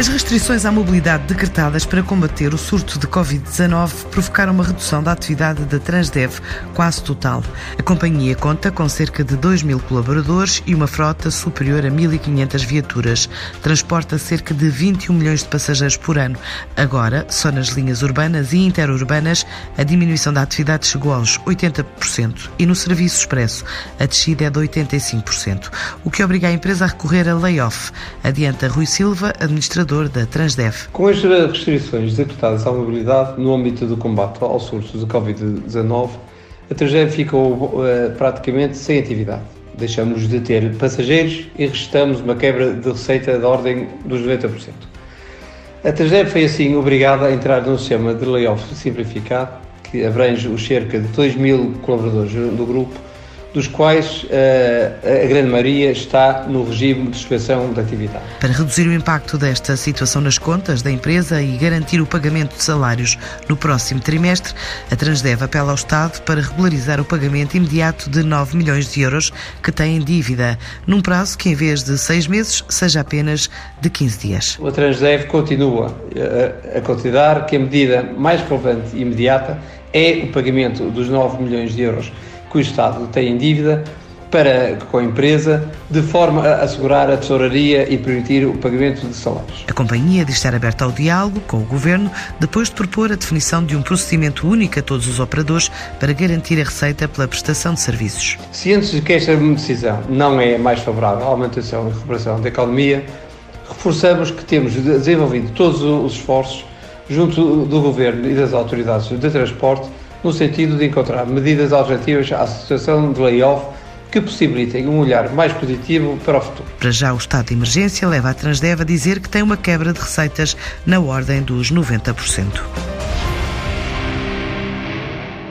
As restrições à mobilidade decretadas para combater o surto de Covid-19 provocaram uma redução da atividade da Transdev quase total. A companhia conta com cerca de 2 mil colaboradores e uma frota superior a 1.500 viaturas. Transporta cerca de 21 milhões de passageiros por ano. Agora, só nas linhas urbanas e interurbanas, a diminuição da atividade chegou aos 80% e no serviço expresso a descida é de 85%, o que obriga a empresa a recorrer a layoff. Adianta Rui Silva, administrador da Transdev. Com as restrições decretadas à mobilidade no âmbito do combate ao surto de Covid-19, a Transdev ficou uh, praticamente sem atividade. Deixamos de ter passageiros e registramos uma quebra de receita da ordem dos 90%. A Transdev foi assim obrigada a entrar num sistema de layoff simplificado que abrange os cerca de 2 mil colaboradores do grupo dos quais uh, a grande maioria está no regime de suspensão da atividade. Para reduzir o impacto desta situação nas contas da empresa e garantir o pagamento de salários no próximo trimestre, a Transdev apela ao Estado para regularizar o pagamento imediato de 9 milhões de euros que tem em dívida, num prazo que, em vez de seis meses, seja apenas de 15 dias. A Transdev continua a, a considerar que a medida mais relevante e imediata é o pagamento dos 9 milhões de euros que o Estado tem em dívida para com a empresa, de forma a assegurar a tesouraria e permitir o pagamento de salários. A companhia diz estar aberta ao diálogo com o Governo, depois de propor a definição de um procedimento único a todos os operadores para garantir a receita pela prestação de serviços. Cientes de que esta decisão não é mais favorável à manutenção e recuperação da economia, reforçamos que temos desenvolvido todos os esforços junto do Governo e das autoridades de transporte no sentido de encontrar medidas alternativas à situação de layoff que possibilitem um olhar mais positivo para o futuro. Para já, o estado de emergência leva a Transdev a dizer que tem uma quebra de receitas na ordem dos 90%.